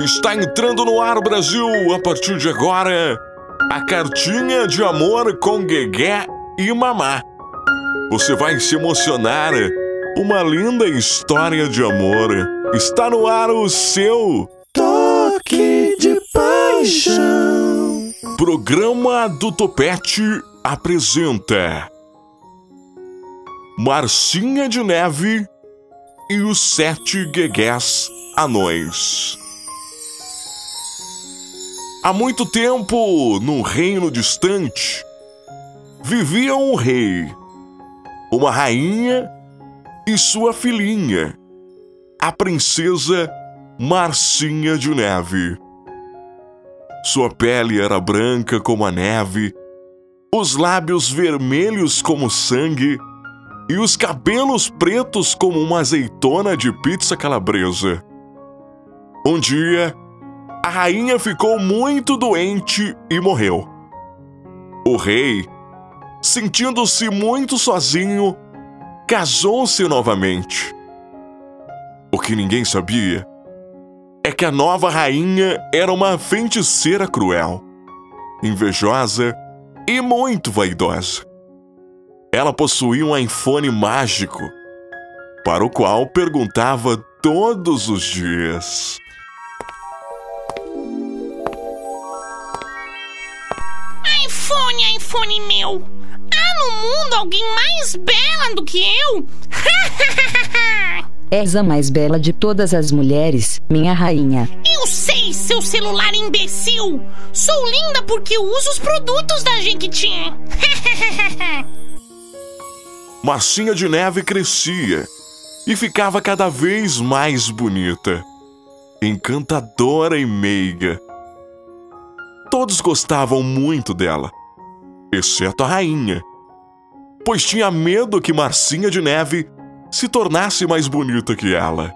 Está entrando no ar, Brasil, a partir de agora, a cartinha de amor com Guegué e Mamá. Você vai se emocionar. Uma linda história de amor. Está no ar o seu Toque de Paixão. Programa do Topete apresenta Marcinha de Neve e os Sete Guegués Anões. Há muito tempo, num reino distante, vivia um rei, uma rainha e sua filhinha, a princesa Marcinha de Neve. Sua pele era branca como a neve, os lábios vermelhos como sangue e os cabelos pretos como uma azeitona de pizza calabresa. Um dia, a rainha ficou muito doente e morreu. O rei, sentindo-se muito sozinho, casou-se novamente. O que ninguém sabia é que a nova rainha era uma feiticeira cruel, invejosa e muito vaidosa. Ela possuía um iPhone mágico, para o qual perguntava todos os dias. iPhone, iPhone meu! Há no mundo alguém mais bela do que eu? És a mais bela de todas as mulheres, minha rainha. eu sei, seu celular imbecil! Sou linda porque uso os produtos da Jequiti. Marcinha de Neve crescia e ficava cada vez mais bonita, encantadora e meiga. Todos gostavam muito dela, exceto a rainha, pois tinha medo que Marcinha de Neve se tornasse mais bonita que ela.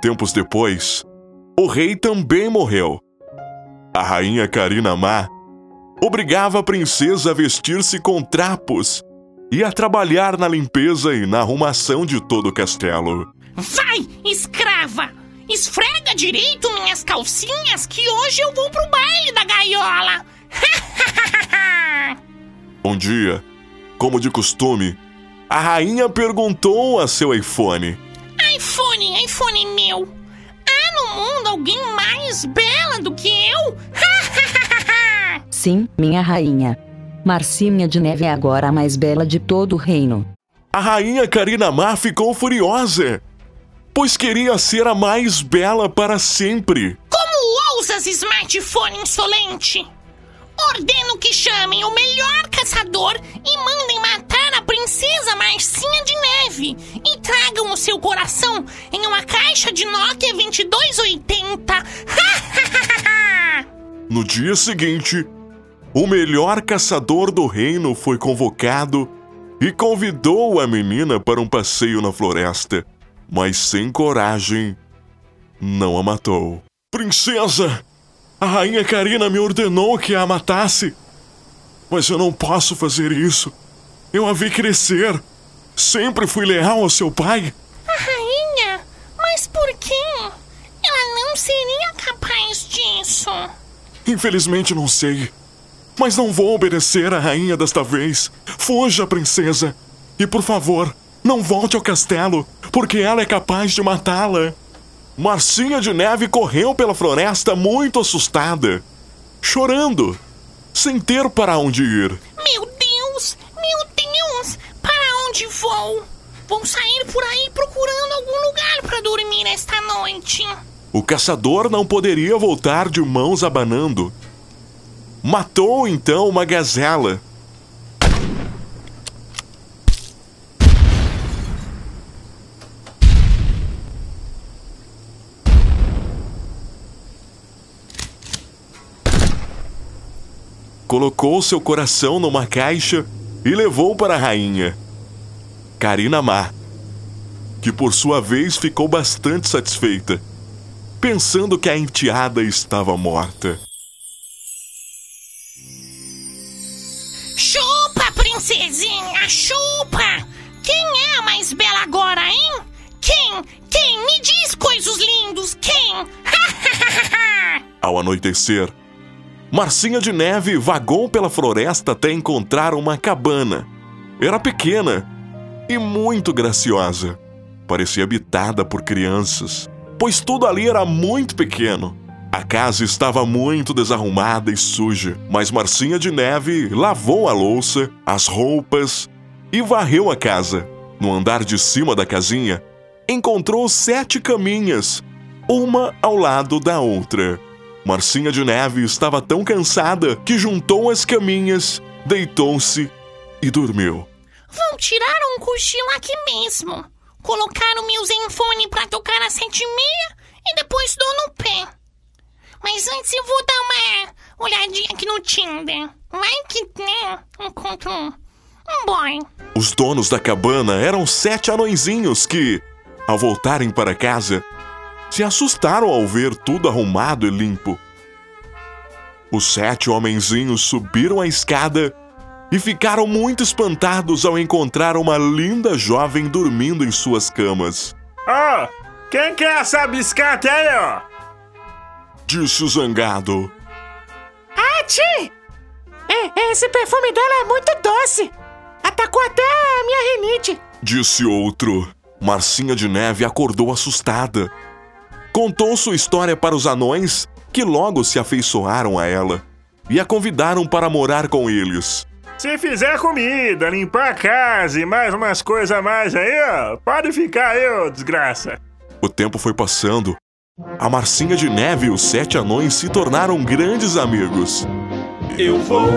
Tempos depois, o rei também morreu. A rainha Karina Má obrigava a princesa a vestir-se com trapos e a trabalhar na limpeza e na arrumação de todo o castelo. Vai, escrava! Esfrega direito minhas calcinhas que hoje eu vou pro baile da gaiola! Um dia, como de costume, a rainha perguntou a seu iPhone: iPhone, iPhone meu! Há no mundo alguém mais bela do que eu? Sim, minha rainha. Marcinha de Neve é agora a mais bela de todo o reino. A rainha Karina Má ficou furiosa, pois queria ser a mais bela para sempre. Como ousas, smartphone insolente? Ordeno que chamem o melhor caçador e mandem matar a princesa Marcinha de Neve e tragam o seu coração em uma caixa de Nokia 2280. No dia seguinte, o melhor caçador do reino foi convocado e convidou a menina para um passeio na floresta, mas sem coragem, não a matou. Princesa! A rainha Karina me ordenou que a matasse. Mas eu não posso fazer isso. Eu a vi crescer. Sempre fui leal ao seu pai. a rainha? Mas por quê? Ela não seria capaz disso. Infelizmente não sei. Mas não vou obedecer à rainha desta vez. Fuja, princesa. E por favor, não volte ao castelo, porque ela é capaz de matá-la. Marcinha de Neve correu pela floresta muito assustada, chorando, sem ter para onde ir. Meu Deus! Meu Deus! Para onde vou? Vou sair por aí procurando algum lugar para dormir esta noite. O caçador não poderia voltar de mãos abanando. Matou então uma gazela. Colocou seu coração numa caixa e levou para a rainha, Karina Má, que por sua vez ficou bastante satisfeita, pensando que a enteada estava morta. Chupa, princesinha, chupa! Quem é a mais bela agora, hein? Quem? Quem? Me diz, coisos lindos, quem? Ao anoitecer, Marcinha de Neve vagou pela floresta até encontrar uma cabana. Era pequena e muito graciosa. Parecia habitada por crianças, pois tudo ali era muito pequeno. A casa estava muito desarrumada e suja, mas Marcinha de Neve lavou a louça, as roupas e varreu a casa. No andar de cima da casinha, encontrou sete caminhas, uma ao lado da outra. Marcinha de Neve estava tão cansada que juntou as caminhas, deitou-se e dormiu. Vou tirar um cochilo aqui mesmo. Colocar o meu Zenfone pra tocar às sete e meia e depois dou no pé. Mas antes eu vou dar uma olhadinha aqui no Tinder. Vai que, encontro um, um boy. Os donos da cabana eram sete anõezinhos que, ao voltarem para casa, se assustaram ao ver tudo arrumado e limpo. Os sete homenzinhos subiram a escada e ficaram muito espantados ao encontrar uma linda jovem dormindo em suas camas. Ó, quem quer essa biscate aí, ó? Disse o zangado. Ati! É, esse perfume dela é muito doce. Atacou até a minha rinite. Disse outro. Marcinha de Neve acordou assustada. Contou sua história para os anões, que logo se afeiçoaram a ela e a convidaram para morar com eles. Se fizer comida, limpar a casa e mais umas coisas a mais aí, ó, pode ficar aí, ô desgraça. O tempo foi passando. A Marcinha de Neve e os sete anões se tornaram grandes amigos. Eu vou,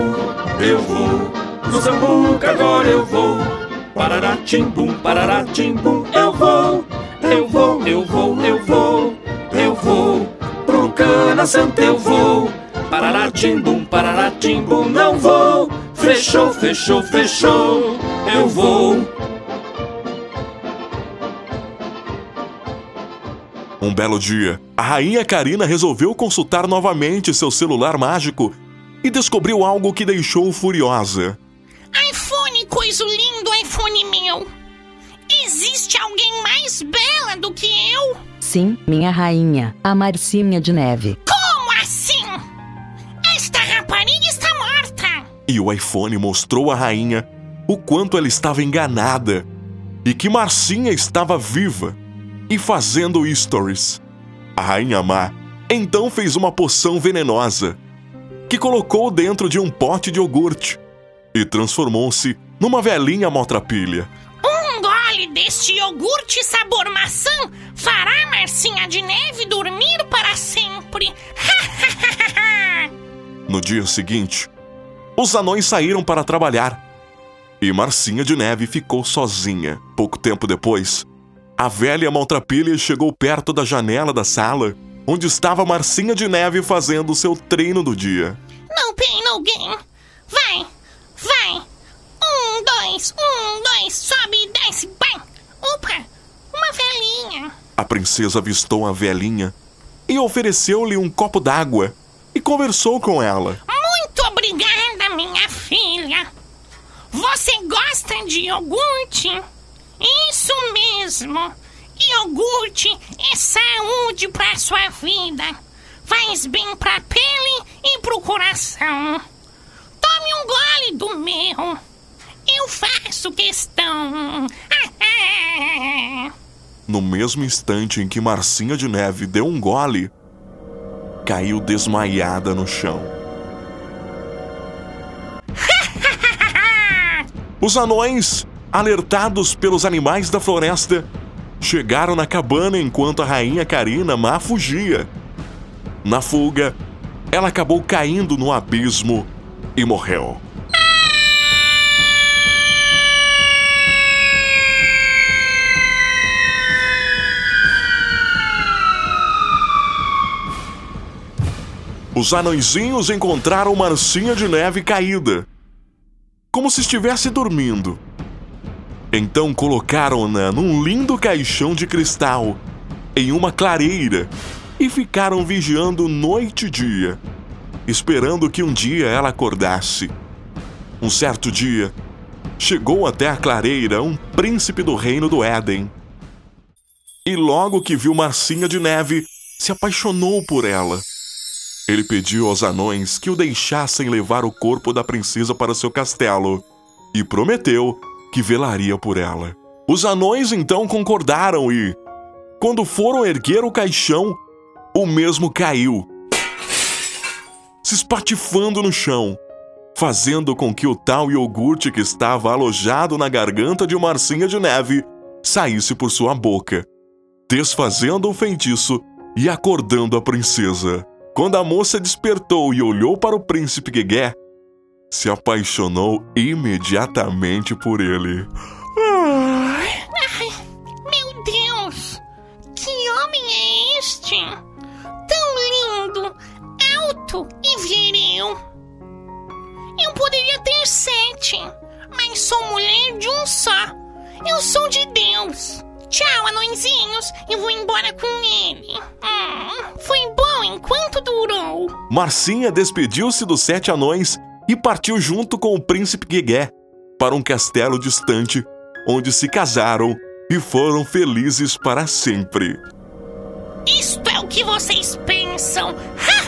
eu vou, no Zambuca agora eu vou. Parará, tim-bum, parará, tim-bum, eu vou, eu vou, eu vou, eu vou, eu vou. Pro Cana Santa eu vou. Parará, tim-bum, parará, tim-bum, não vou. Fechou, fechou, fechou, eu vou. Um belo dia, a rainha Karina resolveu consultar novamente seu celular mágico e descobriu algo que deixou furiosa. iPhone, coisa lindo, iPhone meu. Existe alguém mais bela do que eu? Sim, minha rainha, a Marcinha de Neve. Como assim? Esta rapariga está morta. E o iPhone mostrou à rainha o quanto ela estava enganada e que Marcinha estava viva e fazendo stories. A rainha má então fez uma poção venenosa que colocou dentro de um pote de iogurte e transformou-se numa velhinha maltrapilha. Deste iogurte sabor maçã fará Marcinha de Neve dormir para sempre. No dia seguinte, os anões saíram para trabalhar e Marcinha de Neve ficou sozinha. Pouco tempo depois, a velha maltrapilha chegou perto da janela da sala onde estava Marcinha de Neve fazendo seu treino do dia. Pain, no gain. Vai, vai. Um, dois, um, dois, sobe e desce, vai. Opa, uma velhinha. A princesa avistou a velhinha e ofereceu-lhe um copo d'água e conversou com ela. Muito obrigada, minha filha. Você gosta de iogurte? Isso mesmo. Iogurte é saúde para sua vida. Faz bem pra pele e pro coração. Tome um gole do meu. Eu faço questão. No mesmo instante em que Marcinha de Neve deu um gole, caiu desmaiada no chão. Os anões, alertados pelos animais da floresta, chegaram na cabana enquanto a rainha Karina má fugia. Na fuga, ela acabou caindo no abismo e morreu. Os anõezinhos encontraram Marcinha de Neve caída, como se estivesse dormindo. Então colocaram-na num lindo caixão de cristal, em uma clareira, e ficaram vigiando noite e dia, esperando que um dia ela acordasse. Um certo dia, chegou até a clareira um príncipe do reino do Éden. E logo que viu Marcinha de Neve, se apaixonou por ela. Ele pediu aos anões que o deixassem levar o corpo da princesa para seu castelo e prometeu que velaria por ela. Os anões então concordaram e, quando foram erguer o caixão, o mesmo caiu, se espatifando no chão, fazendo com que o tal iogurte que estava alojado na garganta de Marcinha de Neve saísse por sua boca, desfazendo o feitiço e acordando a princesa. Quando a moça despertou e olhou para o príncipe Guegué, se apaixonou imediatamente por ele. Ai, meu Deus! Que homem é este? Tão lindo, alto e viril. Eu poderia ter sete, mas sou mulher de um só. Eu sou de Deus. Tchau, anõezinhos. Eu vou embora com ele. Hum, foi bom enquanto durou. Marcinha despediu-se dos sete anões e partiu junto com o príncipe Guegué para um castelo distante, onde se casaram e foram felizes para sempre. Isto é o que vocês pensam. Ha!